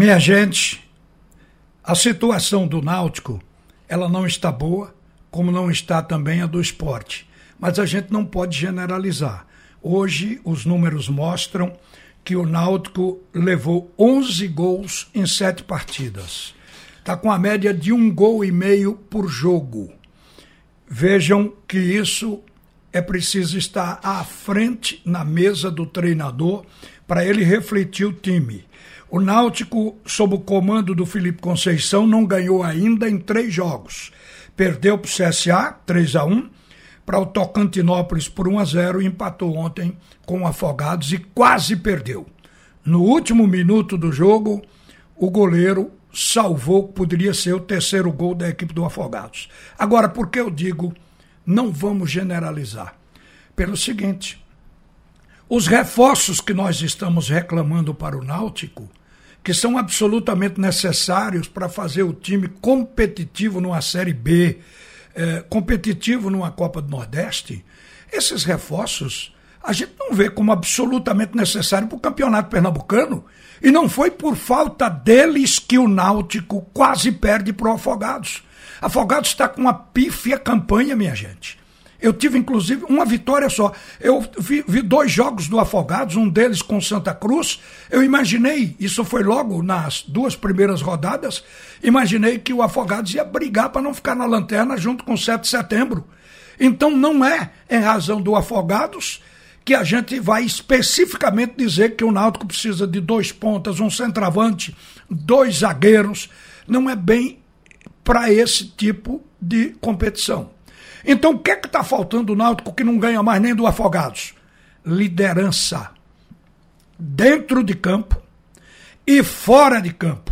Minha gente, a situação do Náutico, ela não está boa, como não está também a do esporte. Mas a gente não pode generalizar. Hoje, os números mostram que o Náutico levou 11 gols em sete partidas. Está com a média de um gol e meio por jogo. Vejam que isso é preciso estar à frente na mesa do treinador para ele refletir o time. O Náutico, sob o comando do Felipe Conceição, não ganhou ainda em três jogos. Perdeu para o CSA, 3 a 1 para o Tocantinópolis por 1 a 0 e empatou ontem com o Afogados e quase perdeu. No último minuto do jogo, o goleiro salvou que poderia ser o terceiro gol da equipe do Afogados. Agora, por que eu digo não vamos generalizar? Pelo seguinte, os reforços que nós estamos reclamando para o Náutico, que são absolutamente necessários para fazer o time competitivo numa Série B, eh, competitivo numa Copa do Nordeste, esses reforços a gente não vê como absolutamente necessário para o campeonato pernambucano. E não foi por falta deles que o Náutico quase perde para o Afogados. Afogados está com uma pífia campanha, minha gente. Eu tive, inclusive, uma vitória só. Eu vi, vi, dois jogos do Afogados, um deles com Santa Cruz. Eu imaginei, isso foi logo nas duas primeiras rodadas, imaginei que o Afogados ia brigar para não ficar na lanterna junto com o 7 de setembro. Então não é em razão do Afogados que a gente vai especificamente dizer que o Náutico precisa de dois pontas, um centroavante, dois zagueiros. Não é bem para esse tipo de competição. Então, o que é que está faltando o Náutico que não ganha mais nem do Afogados? Liderança. Dentro de campo e fora de campo.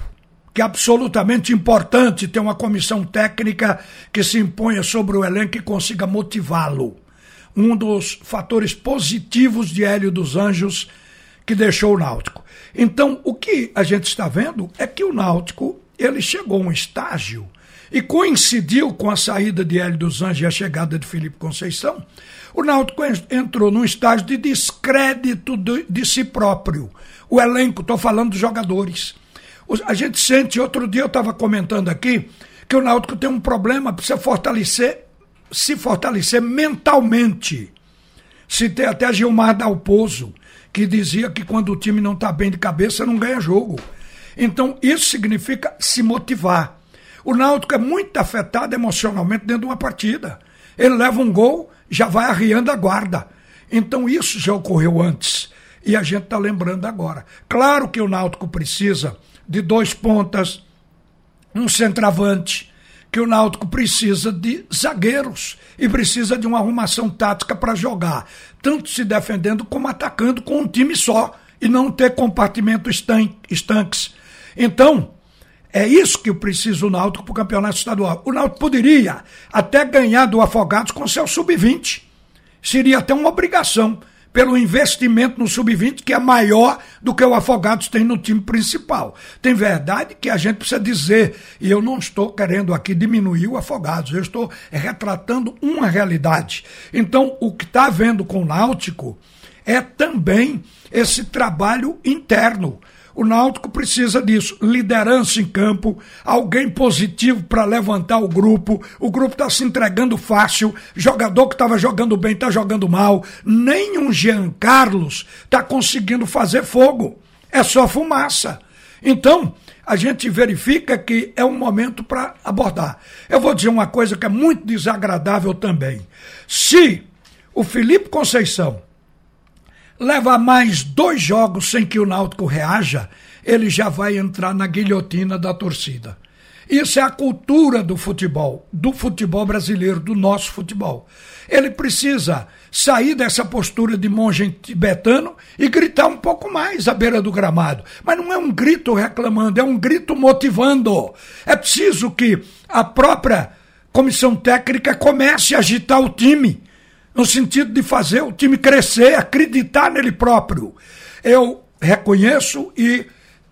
Que é absolutamente importante ter uma comissão técnica que se imponha sobre o elenco e consiga motivá-lo. Um dos fatores positivos de Hélio dos Anjos que deixou o Náutico. Então, o que a gente está vendo é que o Náutico ele chegou a um estágio e coincidiu com a saída de Hélio dos Anjos e a chegada de Felipe Conceição, o Náutico entrou num estágio de descrédito de, de si próprio. O elenco, estou falando dos jogadores. A gente sente, outro dia eu estava comentando aqui, que o Náutico tem um problema, precisa fortalecer, se fortalecer mentalmente. Citei até Gilmar Dalpozo, que dizia que quando o time não está bem de cabeça, não ganha jogo. Então, isso significa se motivar. O Náutico é muito afetado emocionalmente dentro de uma partida. Ele leva um gol, já vai arriando a guarda. Então isso já ocorreu antes. E a gente está lembrando agora. Claro que o Náutico precisa de dois pontas, um centroavante, que o Náutico precisa de zagueiros e precisa de uma arrumação tática para jogar, tanto se defendendo como atacando com um time só e não ter compartimento estanques. Então, é isso que precisa o Náutico para o campeonato estadual. O Náutico poderia até ganhar do Afogados com seu sub-20. Seria até uma obrigação, pelo investimento no sub-20, que é maior do que o Afogados tem no time principal. Tem verdade que a gente precisa dizer, e eu não estou querendo aqui diminuir o Afogados, eu estou retratando uma realidade. Então, o que está havendo com o Náutico é também esse trabalho interno o Náutico precisa disso, liderança em campo, alguém positivo para levantar o grupo. O grupo está se entregando fácil, jogador que estava jogando bem está jogando mal. Nem um Jean Carlos está conseguindo fazer fogo. É só fumaça. Então, a gente verifica que é um momento para abordar. Eu vou dizer uma coisa que é muito desagradável também. Se o Felipe Conceição leva mais dois jogos sem que o Náutico reaja, ele já vai entrar na guilhotina da torcida. Isso é a cultura do futebol, do futebol brasileiro, do nosso futebol. Ele precisa sair dessa postura de monge tibetano e gritar um pouco mais à beira do gramado. Mas não é um grito reclamando, é um grito motivando. É preciso que a própria comissão técnica comece a agitar o time no sentido de fazer o time crescer, acreditar nele próprio. Eu reconheço e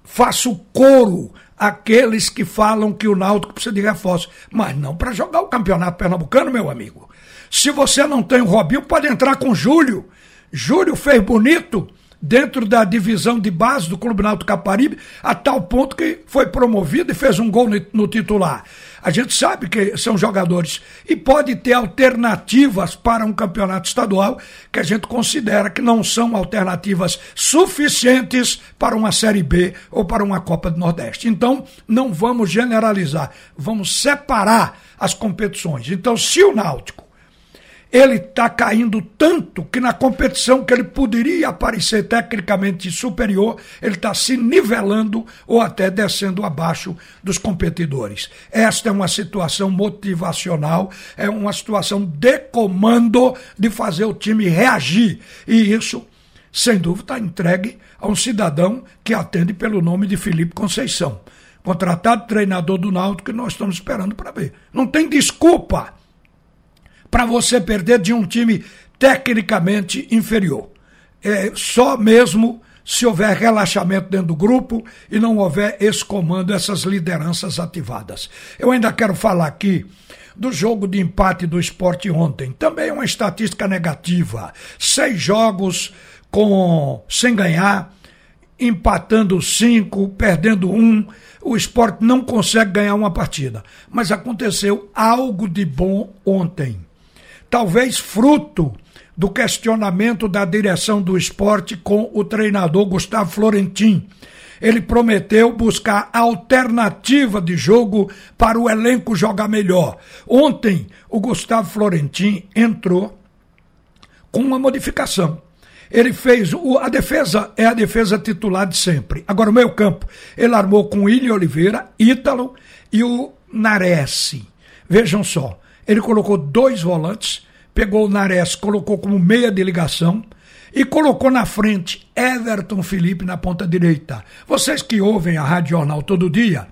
faço coro àqueles que falam que o Náutico precisa de reforço, mas não para jogar o Campeonato Pernambucano, meu amigo. Se você não tem o Robinho, pode entrar com o Júlio. Júlio fez bonito dentro da divisão de base do Clube Náutico Caparibe, a tal ponto que foi promovido e fez um gol no titular. A gente sabe que são jogadores e pode ter alternativas para um campeonato estadual que a gente considera que não são alternativas suficientes para uma Série B ou para uma Copa do Nordeste. Então, não vamos generalizar, vamos separar as competições. Então, se o Náutico ele está caindo tanto que na competição que ele poderia aparecer tecnicamente superior, ele está se nivelando ou até descendo abaixo dos competidores. Esta é uma situação motivacional, é uma situação de comando de fazer o time reagir. E isso, sem dúvida, está entregue a um cidadão que atende pelo nome de Felipe Conceição. Contratado treinador do Náutico que nós estamos esperando para ver. Não tem desculpa para você perder de um time tecnicamente inferior. É só mesmo se houver relaxamento dentro do grupo e não houver esse comando, essas lideranças ativadas. Eu ainda quero falar aqui do jogo de empate do esporte ontem. Também uma estatística negativa. Seis jogos com sem ganhar, empatando cinco, perdendo um. O esporte não consegue ganhar uma partida. Mas aconteceu algo de bom ontem talvez fruto do questionamento da direção do esporte com o treinador Gustavo Florentin. Ele prometeu buscar alternativa de jogo para o elenco jogar melhor. Ontem, o Gustavo Florentin entrou com uma modificação. Ele fez. O, a defesa é a defesa titular de sempre. Agora, o meio campo, ele armou com William Oliveira, Ítalo e o Nares. Vejam só. Ele colocou dois volantes, pegou o Nares, colocou como meia de ligação e colocou na frente Everton Felipe na ponta direita. Vocês que ouvem a Rádio Jornal todo dia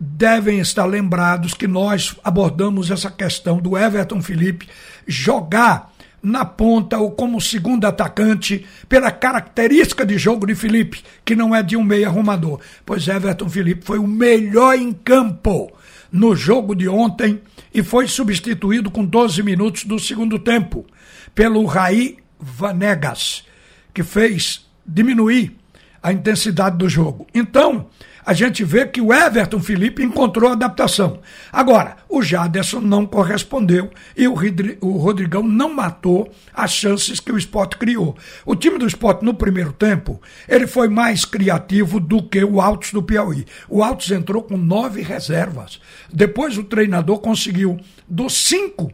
devem estar lembrados que nós abordamos essa questão do Everton Felipe jogar na ponta ou como segundo atacante, pela característica de jogo de Felipe, que não é de um meio arrumador. Pois Everton Felipe foi o melhor em campo no jogo de ontem e foi substituído com 12 minutos do segundo tempo pelo Raí Vanegas, que fez diminuir a intensidade do jogo. Então, a gente vê que o Everton Felipe encontrou adaptação. Agora, o Jaderson não correspondeu e o Rodrigão não matou as chances que o esporte criou. O time do esporte, no primeiro tempo, ele foi mais criativo do que o Altos do Piauí. O Altos entrou com nove reservas. Depois o treinador conseguiu, dos cinco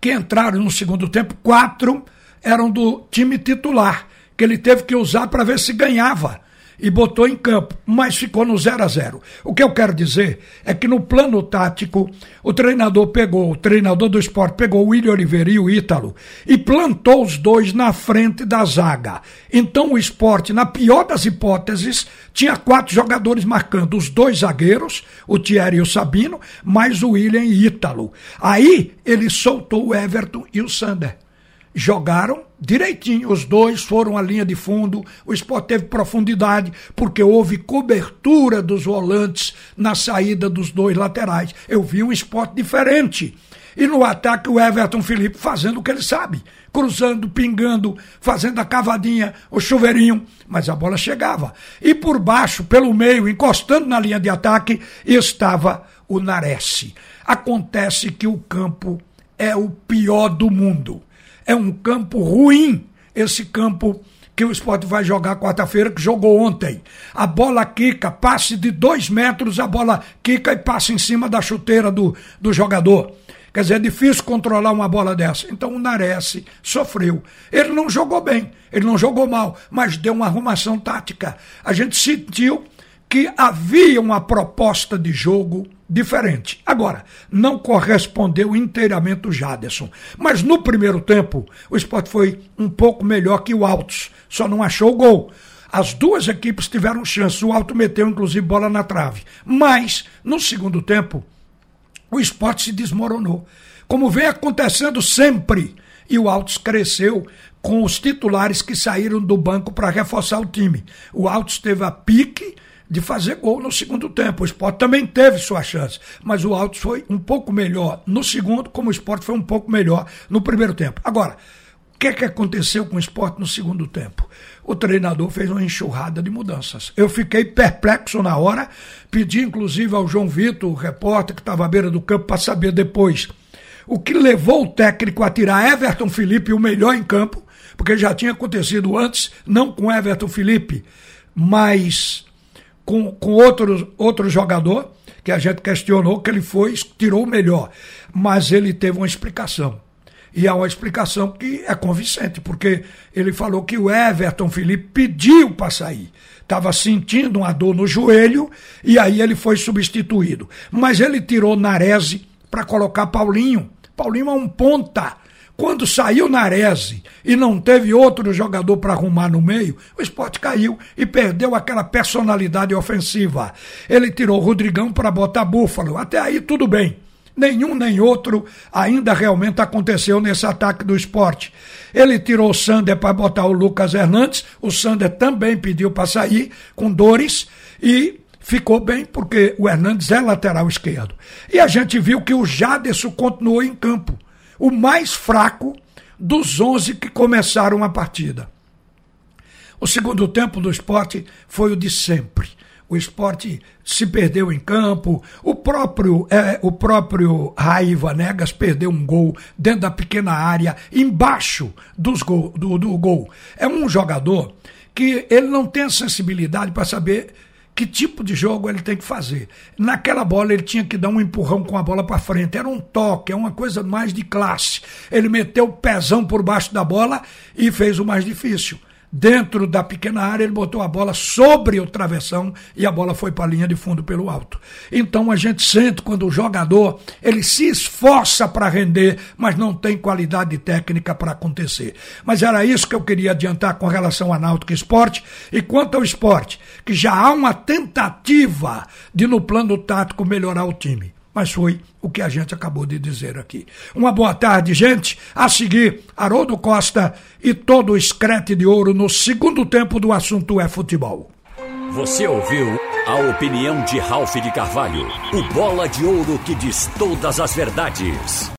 que entraram no segundo tempo, quatro eram do time titular, que ele teve que usar para ver se ganhava e botou em campo, mas ficou no 0 a 0 O que eu quero dizer é que no plano tático, o treinador pegou, o treinador do esporte pegou o William Oliveira e o Ítalo e plantou os dois na frente da zaga. Então o esporte, na pior das hipóteses, tinha quatro jogadores marcando, os dois zagueiros, o Thierry e o Sabino, mais o William e Ítalo. Aí ele soltou o Everton e o Sander jogaram direitinho. Os dois foram à linha de fundo. O esporte teve profundidade, porque houve cobertura dos volantes na saída dos dois laterais. Eu vi um esporte diferente. E no ataque, o Everton Felipe fazendo o que ele sabe: cruzando, pingando, fazendo a cavadinha, o chuveirinho. Mas a bola chegava. E por baixo, pelo meio, encostando na linha de ataque, estava o Nares. Acontece que o campo é o pior do mundo é um campo ruim, esse campo que o esporte vai jogar quarta-feira, que jogou ontem. A bola quica, passe de dois metros, a bola quica e passa em cima da chuteira do, do jogador. Quer dizer, é difícil controlar uma bola dessa. Então o Nares sofreu. Ele não jogou bem, ele não jogou mal, mas deu uma arrumação tática. A gente sentiu que havia uma proposta de jogo diferente. Agora, não correspondeu inteiramente o Jaderson. Mas no primeiro tempo, o esporte foi um pouco melhor que o Altos, só não achou o gol. As duas equipes tiveram chance, o Alto meteu inclusive bola na trave. Mas, no segundo tempo, o esporte se desmoronou. Como vem acontecendo sempre. E o Altos cresceu com os titulares que saíram do banco para reforçar o time. O Altos teve a pique de fazer gol no segundo tempo. O esporte também teve sua chance, mas o Altos foi um pouco melhor no segundo, como o esporte foi um pouco melhor no primeiro tempo. Agora, que, que aconteceu com o esporte no segundo tempo? O treinador fez uma enxurrada de mudanças. Eu fiquei perplexo na hora, pedi inclusive ao João Vitor, o repórter que estava à beira do campo, para saber depois o que levou o técnico a tirar Everton Felipe, o melhor em campo, porque já tinha acontecido antes, não com Everton Felipe, mas com, com outro, outro jogador, que a gente questionou que ele foi, tirou o melhor. Mas ele teve uma explicação. E há uma explicação que é convincente, porque ele falou que o Everton Felipe pediu para sair. Estava sentindo uma dor no joelho e aí ele foi substituído. Mas ele tirou Narese para colocar Paulinho. Paulinho é um ponta. Quando saiu Narese e não teve outro jogador para arrumar no meio, o esporte caiu e perdeu aquela personalidade ofensiva. Ele tirou o Rodrigão para botar Búfalo. Até aí tudo bem. Nenhum nem outro ainda realmente aconteceu nesse ataque do esporte. Ele tirou o Sander para botar o Lucas Hernandes. O Sander também pediu para sair com dores e ficou bem porque o Hernandes é lateral esquerdo. E a gente viu que o Jaderson continuou em campo, o mais fraco dos 11 que começaram a partida. O segundo tempo do esporte foi o de sempre o esporte se perdeu em campo, o próprio, é, o próprio Raiva Negas perdeu um gol dentro da pequena área, embaixo dos gol, do, do gol. É um jogador que ele não tem sensibilidade para saber que tipo de jogo ele tem que fazer. Naquela bola ele tinha que dar um empurrão com a bola para frente, era um toque, é uma coisa mais de classe. Ele meteu o pezão por baixo da bola e fez o mais difícil dentro da pequena área, ele botou a bola sobre o travessão e a bola foi para a linha de fundo pelo alto. Então a gente sente quando o jogador ele se esforça para render, mas não tem qualidade técnica para acontecer. Mas era isso que eu queria adiantar com relação ao Náutico Esporte. E quanto ao esporte, que já há uma tentativa de no plano tático melhorar o time mas foi o que a gente acabou de dizer aqui. Uma boa tarde, gente. A seguir, Haroldo Costa e todo o escrete de ouro no segundo tempo do assunto é futebol. Você ouviu a opinião de Ralph de Carvalho, o bola de ouro que diz todas as verdades.